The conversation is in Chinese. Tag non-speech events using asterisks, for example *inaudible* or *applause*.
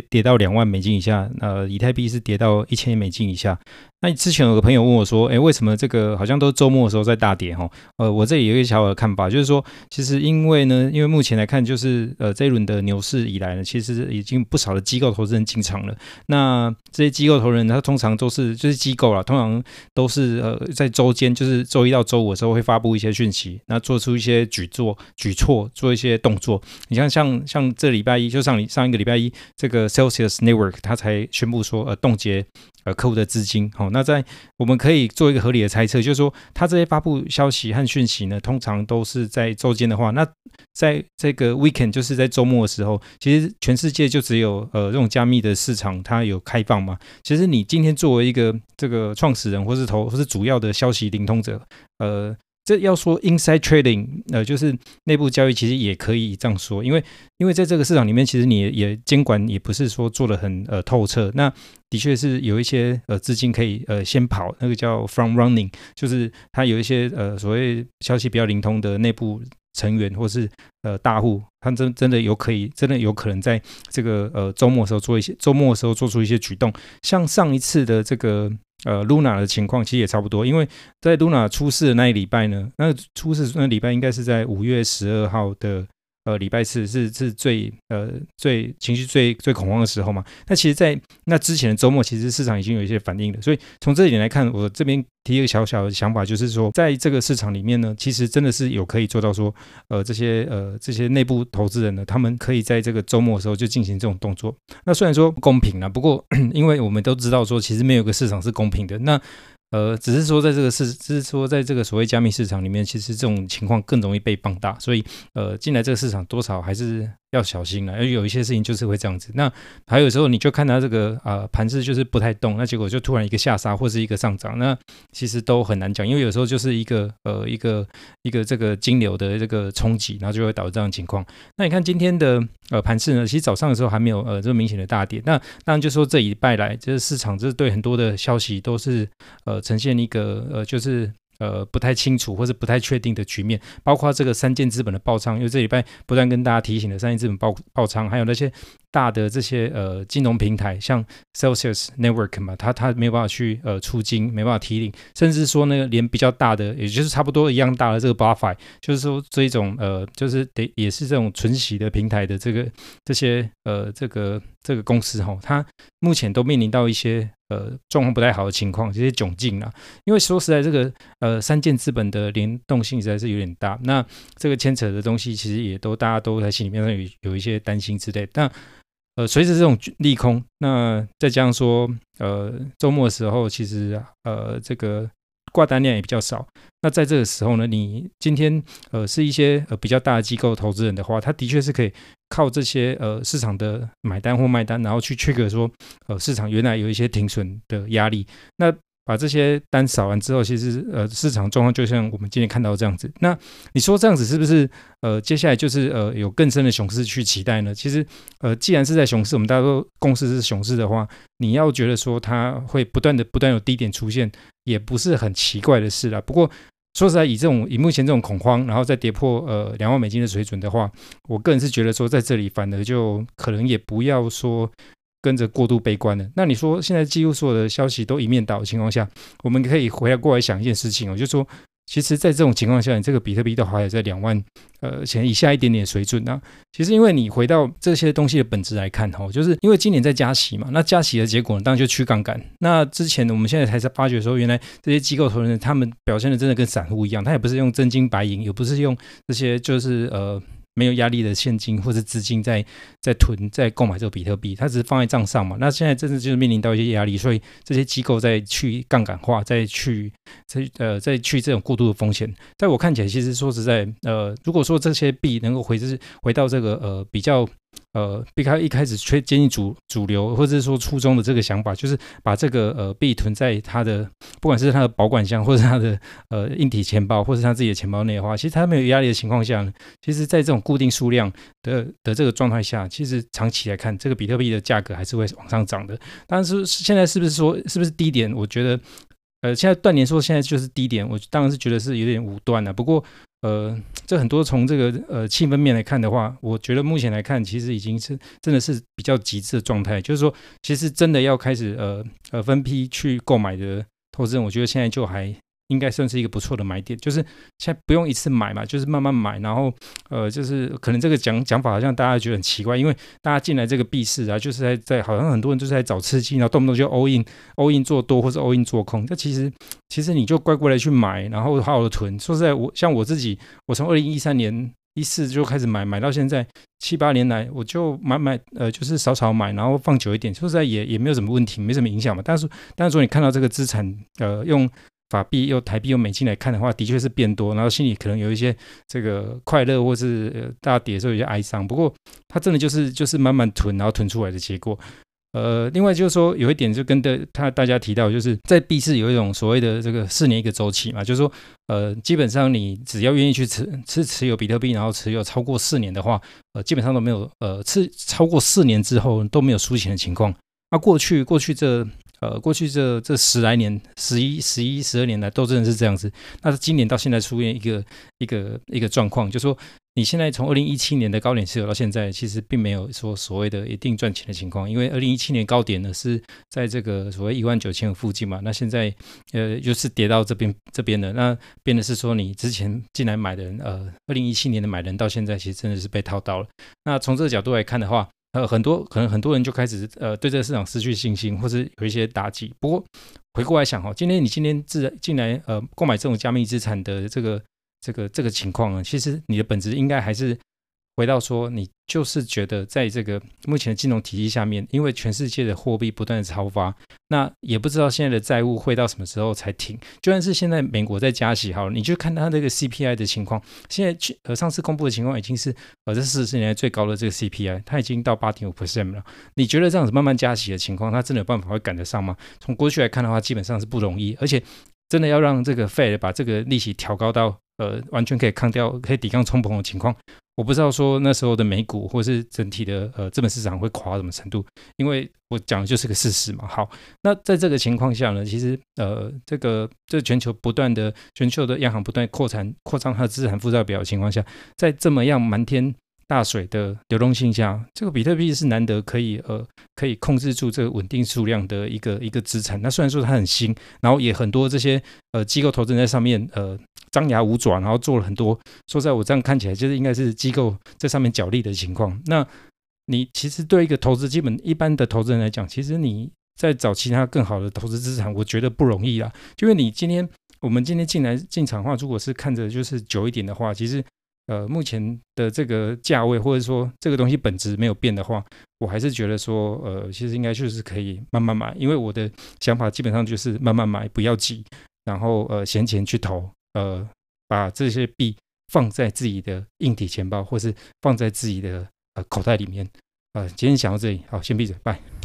跌到两万美金以下，呃，以太币是跌到一千美金以下。那之前有个朋友问我说，诶，为什么这个好像都周末的时候在大跌哈？呃，我这里有一个小小的看法，就是说，其实因为呢，因为目前来看，就是呃这一轮的牛市以来呢，其实已经不少的机构投资人进场了。那这些机构投资人，他通常都是就是机构啦，通常都是呃在周间，就是周一到周五的时候会发布一些讯息，那做出一些举措、举措，做一些动作。你像像像这礼拜一，就上上一个礼拜一，这个 Celsius Network 他才宣布说，呃，冻结。呃，客户的资金，好，那在我们可以做一个合理的猜测，就是说，他这些发布消息和讯息呢，通常都是在周间的话，那在这个 weekend，就是在周末的时候，其实全世界就只有呃这种加密的市场它有开放嘛。其实你今天作为一个这个创始人，或是投，或是主要的消息灵通者，呃。这要说 inside trading，呃，就是内部交易，其实也可以这样说，因为因为在这个市场里面，其实你也监管也不是说做得很呃透彻，那的确是有一些呃资金可以呃先跑，那个叫 front running，就是它有一些呃所谓消息比较灵通的内部成员或是呃大户，他真真的有可以真的有可能在这个呃周末的时候做一些周末的时候做出一些举动，像上一次的这个。呃，Luna 的情况其实也差不多，因为在 Luna 出事的那一礼拜呢，那出事那礼拜应该是在五月十二号的。呃，礼拜四是是最呃最情绪最最恐慌的时候嘛。那其实，在那之前的周末，其实市场已经有一些反应了。所以从这一点来看，我这边提一个小小的想法，就是说，在这个市场里面呢，其实真的是有可以做到说，呃，这些呃这些内部投资人呢，他们可以在这个周末的时候就进行这种动作。那虽然说不公平了，不过 *clears throat* 因为我们都知道说，其实没有个市场是公平的。那呃，只是说在这个市，只是说在这个所谓加密市场里面，其实这种情况更容易被放大，所以呃，进来这个市场多少还是要小心了。而有一些事情就是会这样子。那还有时候你就看它这个啊盘势就是不太动，那结果就突然一个下杀或是一个上涨，那其实都很难讲，因为有时候就是一个呃一个一个这个金流的这个冲击，然后就会导致这样的情况。那你看今天的呃盘势呢，其实早上的时候还没有呃这么明显的大跌。那当然就说这一拜来，就是市场这对很多的消息都是呃。呈现一个呃，就是呃不太清楚或者不太确定的局面，包括这个三箭资本的爆仓，因为这礼拜不断跟大家提醒的三箭资本爆爆仓，还有那些大的这些呃金融平台，像 Celsius Network 嘛，它它没有办法去呃出金，没办法提领，甚至说那个连比较大的，也就是差不多一样大的这个 BlockFi，就是说这一种呃，就是得也是这种存息的平台的这个这些呃这个这个公司哈，它目前都面临到一些。呃，状况不太好的情况，这些窘境啊，因为说实在，这个呃三箭资本的联动性实在是有点大，那这个牵扯的东西其实也都大家都在心里面有有一些担心之类。但呃，随着这种利空，那再加上说呃周末的时候，其实呃这个。挂单量也比较少，那在这个时候呢，你今天呃是一些呃比较大的机构投资人的话，他的确是可以靠这些呃市场的买单或卖单，然后去 trigger 说呃市场原来有一些停损的压力，那。把这些单扫完之后，其实呃市场状况就像我们今天看到这样子。那你说这样子是不是呃接下来就是呃有更深的熊市去期待呢？其实呃既然是在熊市，我们大家都共识是熊市的话，你要觉得说它会不断的不断有低点出现，也不是很奇怪的事啦。不过说实在，以这种以目前这种恐慌，然后再跌破呃两万美金的水准的话，我个人是觉得说在这里反而就可能也不要说。跟着过度悲观了，那你说现在几乎所有的消息都一面倒的情况下，我们可以回来过来想一件事情我，就说，其实，在这种情况下，你这个比特币都还有在两万呃钱以下一点点水准呢。其实，因为你回到这些东西的本质来看哈，就是因为今年在加息嘛，那加息的结果呢，当然就去杠杆。那之前呢，我们现在才在发觉说，原来这些机构投资人他们表现的真的跟散户一样，他也不是用真金白银，也不是用这些就是呃。没有压力的现金或者资金在在囤在购买这个比特币，它只是放在账上嘛。那现在真的就是面临到一些压力，所以这些机构在去杠杆化，再去再呃再去这种过度的风险。在我看起来，其实说实在，呃，如果说这些币能够回至回到这个呃比较。呃，避开一开始缺建议主主流或者说初衷的这个想法，就是把这个呃币囤在他的不管是他的保管箱，或者是他的呃硬体钱包，或者是他自己的钱包内的话，其实他没有压力的情况下呢，其实在这种固定数量的的这个状态下，其实长期来看，这个比特币的价格还是会往上涨的。但是现在是不是说是不是低点？我觉得呃，现在断言说现在就是低点，我当然是觉得是有点武断了。不过呃，这很多从这个呃气氛面来看的话，我觉得目前来看，其实已经是真的是比较极致的状态。就是说，其实真的要开始呃呃分批去购买的投资人，我觉得现在就还。应该算是一个不错的买点，就是现在不用一次买嘛，就是慢慢买，然后呃，就是可能这个讲讲法好像大家觉得很奇怪，因为大家进来这个币市啊，就是在在好像很多人就是在找刺激，然后动不动就 all in all in 做多或者 all in 做空，这其实其实你就乖乖的去买，然后好好的囤。说实在，我像我自己，我从二零一三年一四就开始买，买到现在七八年来，我就买买呃，就是少少买，然后放久一点，说实在也也没有什么问题，没什么影响嘛。但是但是说你看到这个资产呃用。法币又台币又美金来看的话，的确是变多，然后心里可能有一些这个快乐，或是大跌的时候有些哀伤。不过它真的就是就是慢慢囤，然后囤出来的结果。呃，另外就是说有一点就跟的他大家提到，就是在币市有一种所谓的这个四年一个周期嘛，就是说呃基本上你只要愿意去持持持有比特币，然后持有超过四年的话，呃基本上都没有呃持超过四年之后都没有输钱的情况。那、啊、过去过去这。呃，过去这这十来年，十一、十一、十二年来，都真的是这样子。那今年到现在出现一个一个一个状况，就是说你现在从二零一七年的高点持有到现在，其实并没有说所谓的一定赚钱的情况，因为二零一七年高点呢是在这个所谓一万九千附近嘛。那现在呃又、就是跌到这边这边的，那变的是说你之前进来买的人，呃，二零一七年的买人到现在其实真的是被套到了。那从这个角度来看的话，呃，很多可能很多人就开始呃对这个市场失去信心，或是有一些打击。不过回过来想哈，今天你今天自进来呃购买这种加密资产的这个这个这个情况呢，其实你的本质应该还是。回到说，你就是觉得在这个目前的金融体系下面，因为全世界的货币不断的超发，那也不知道现在的债务会到什么时候才停。就算是现在美国在加息，好了，你就看它这个 CPI 的情况，现在去呃上次公布的情况已经是呃这四十年来最高的这个 CPI，它已经到八点五 percent 了。你觉得这样子慢慢加息的情况，它真的有办法会赶得上吗？从过去来看的话，基本上是不容易，而且真的要让这个 Fed 把这个利息调高到呃完全可以抗掉、可以抵抗通膨的情况。我不知道说那时候的美股或是整体的呃资本市场会垮到什么程度，因为我讲的就是个事实嘛。好，那在这个情况下呢，其实呃这个这全球不断的全球的央行不断扩产扩张它的资产负债表的情况下，在这么样瞒天大水的流动性下，这个比特币是难得可以呃可以控制住这个稳定数量的一个一个资产。那虽然说它很新，然后也很多这些呃机构投资人在上面呃张牙舞爪，然后做了很多。说在，我这样看起来就是应该是机构在上面角力的情况。那你其实对一个投资基本一般的投资人来讲，其实你在找其他更好的投资资产，我觉得不容易啦。就因为你今天我们今天进来进场的话，如果是看着就是久一点的话，其实。呃，目前的这个价位，或者说这个东西本质没有变的话，我还是觉得说，呃，其实应该就是可以慢慢买，因为我的想法基本上就是慢慢买，不要急，然后呃，闲钱去投，呃，把这些币放在自己的硬体钱包，或是放在自己的呃口袋里面。呃，今天讲到这里，好，先闭嘴，拜。